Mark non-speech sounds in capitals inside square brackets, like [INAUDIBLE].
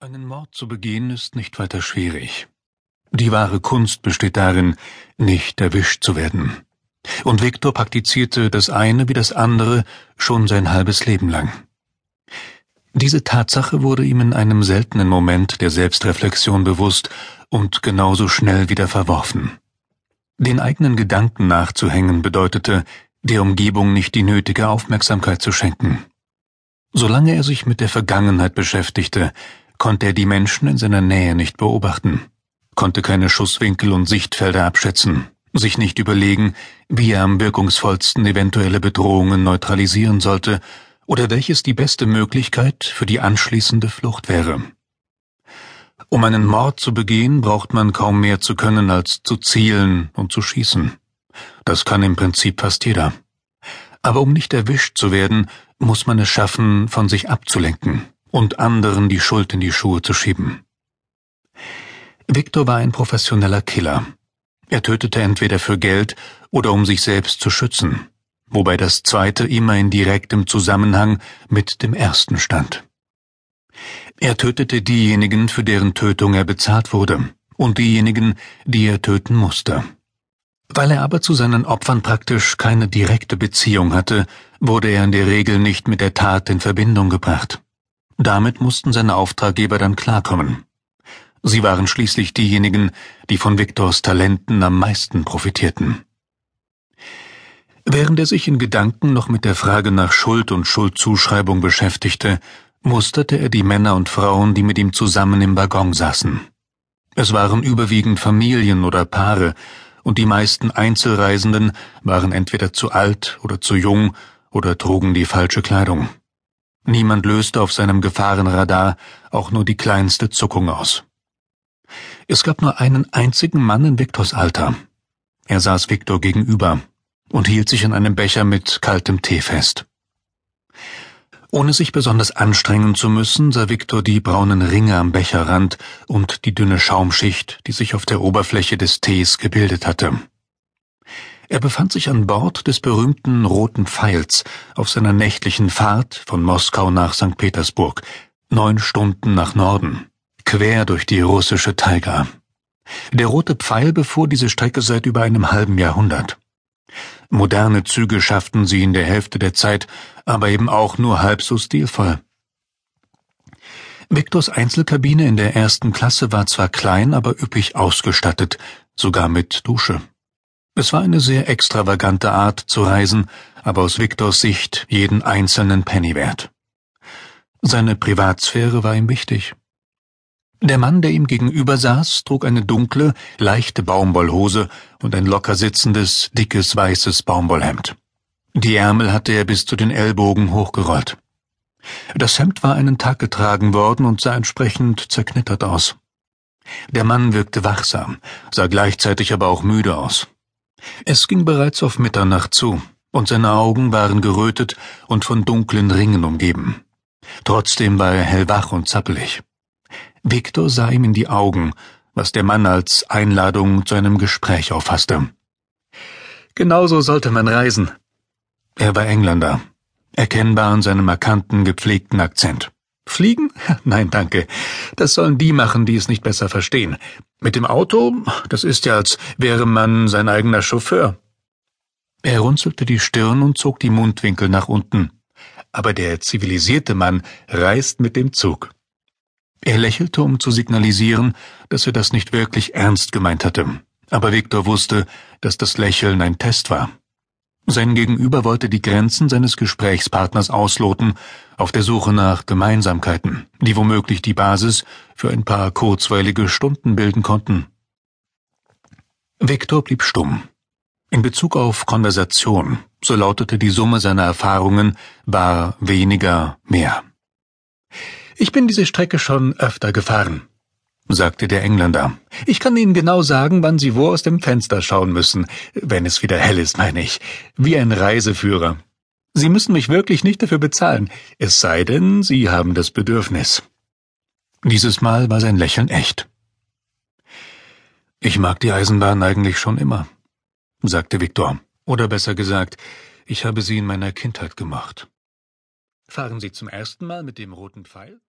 Einen Mord zu begehen ist nicht weiter schwierig. Die wahre Kunst besteht darin, nicht erwischt zu werden. Und Viktor praktizierte das eine wie das andere schon sein halbes Leben lang. Diese Tatsache wurde ihm in einem seltenen Moment der Selbstreflexion bewusst und genauso schnell wieder verworfen. Den eigenen Gedanken nachzuhängen bedeutete, der Umgebung nicht die nötige Aufmerksamkeit zu schenken. Solange er sich mit der Vergangenheit beschäftigte, konnte er die Menschen in seiner Nähe nicht beobachten, konnte keine Schusswinkel und Sichtfelder abschätzen, sich nicht überlegen, wie er am wirkungsvollsten eventuelle Bedrohungen neutralisieren sollte oder welches die beste Möglichkeit für die anschließende Flucht wäre. Um einen Mord zu begehen, braucht man kaum mehr zu können als zu zielen und zu schießen. Das kann im Prinzip fast jeder. Aber um nicht erwischt zu werden, muss man es schaffen, von sich abzulenken und anderen die Schuld in die Schuhe zu schieben. Victor war ein professioneller Killer. Er tötete entweder für Geld oder um sich selbst zu schützen, wobei das zweite immer in direktem Zusammenhang mit dem ersten stand. Er tötete diejenigen, für deren Tötung er bezahlt wurde, und diejenigen, die er töten musste. Weil er aber zu seinen Opfern praktisch keine direkte Beziehung hatte, wurde er in der Regel nicht mit der Tat in Verbindung gebracht. Damit mussten seine Auftraggeber dann klarkommen. Sie waren schließlich diejenigen, die von Viktors Talenten am meisten profitierten. Während er sich in Gedanken noch mit der Frage nach Schuld und Schuldzuschreibung beschäftigte, musterte er die Männer und Frauen, die mit ihm zusammen im Waggon saßen. Es waren überwiegend Familien oder Paare, und die meisten Einzelreisenden waren entweder zu alt oder zu jung oder trugen die falsche Kleidung. Niemand löste auf seinem Gefahrenradar auch nur die kleinste Zuckung aus. Es gab nur einen einzigen Mann in Viktors Alter. Er saß Viktor gegenüber und hielt sich an einem Becher mit kaltem Tee fest. Ohne sich besonders anstrengen zu müssen, sah Viktor die braunen Ringe am Becherrand und die dünne Schaumschicht, die sich auf der Oberfläche des Tees gebildet hatte. Er befand sich an Bord des berühmten Roten Pfeils auf seiner nächtlichen Fahrt von Moskau nach St. Petersburg, neun Stunden nach Norden, quer durch die russische Taiga. Der Rote Pfeil befuhr diese Strecke seit über einem halben Jahrhundert. Moderne Züge schafften sie in der Hälfte der Zeit, aber eben auch nur halb so stilvoll. Viktors Einzelkabine in der ersten Klasse war zwar klein, aber üppig ausgestattet, sogar mit Dusche. Es war eine sehr extravagante Art zu reisen, aber aus Viktors Sicht jeden einzelnen Penny wert. Seine Privatsphäre war ihm wichtig. Der Mann, der ihm gegenüber saß, trug eine dunkle, leichte Baumwollhose und ein locker sitzendes, dickes, weißes Baumwollhemd. Die Ärmel hatte er bis zu den Ellbogen hochgerollt. Das Hemd war einen Tag getragen worden und sah entsprechend zerknittert aus. Der Mann wirkte wachsam, sah gleichzeitig aber auch müde aus. Es ging bereits auf Mitternacht zu, und seine Augen waren gerötet und von dunklen Ringen umgeben. Trotzdem war er hellwach und zappelig. Viktor sah ihm in die Augen, was der Mann als Einladung zu einem Gespräch auffasste. Genauso sollte man reisen. Er war Engländer, erkennbar an seinem markanten, gepflegten Akzent. Fliegen? [LAUGHS] Nein, danke. Das sollen die machen, die es nicht besser verstehen. Mit dem Auto? Das ist ja, als wäre man sein eigener Chauffeur. Er runzelte die Stirn und zog die Mundwinkel nach unten. Aber der zivilisierte Mann reist mit dem Zug. Er lächelte, um zu signalisieren, dass er das nicht wirklich ernst gemeint hatte. Aber Viktor wusste, dass das Lächeln ein Test war. Sein Gegenüber wollte die Grenzen seines Gesprächspartners ausloten, auf der Suche nach Gemeinsamkeiten, die womöglich die Basis für ein paar kurzweilige Stunden bilden konnten. Viktor blieb stumm. In Bezug auf Konversation, so lautete die Summe seiner Erfahrungen, war weniger mehr. Ich bin diese Strecke schon öfter gefahren, sagte der Engländer. Ich kann Ihnen genau sagen, wann Sie wo aus dem Fenster schauen müssen, wenn es wieder hell ist, meine ich, wie ein Reiseführer. Sie müssen mich wirklich nicht dafür bezahlen, es sei denn, Sie haben das Bedürfnis. Dieses Mal war sein Lächeln echt. Ich mag die Eisenbahn eigentlich schon immer, sagte Viktor. Oder besser gesagt, ich habe sie in meiner Kindheit gemacht. Fahren Sie zum ersten Mal mit dem roten Pfeil?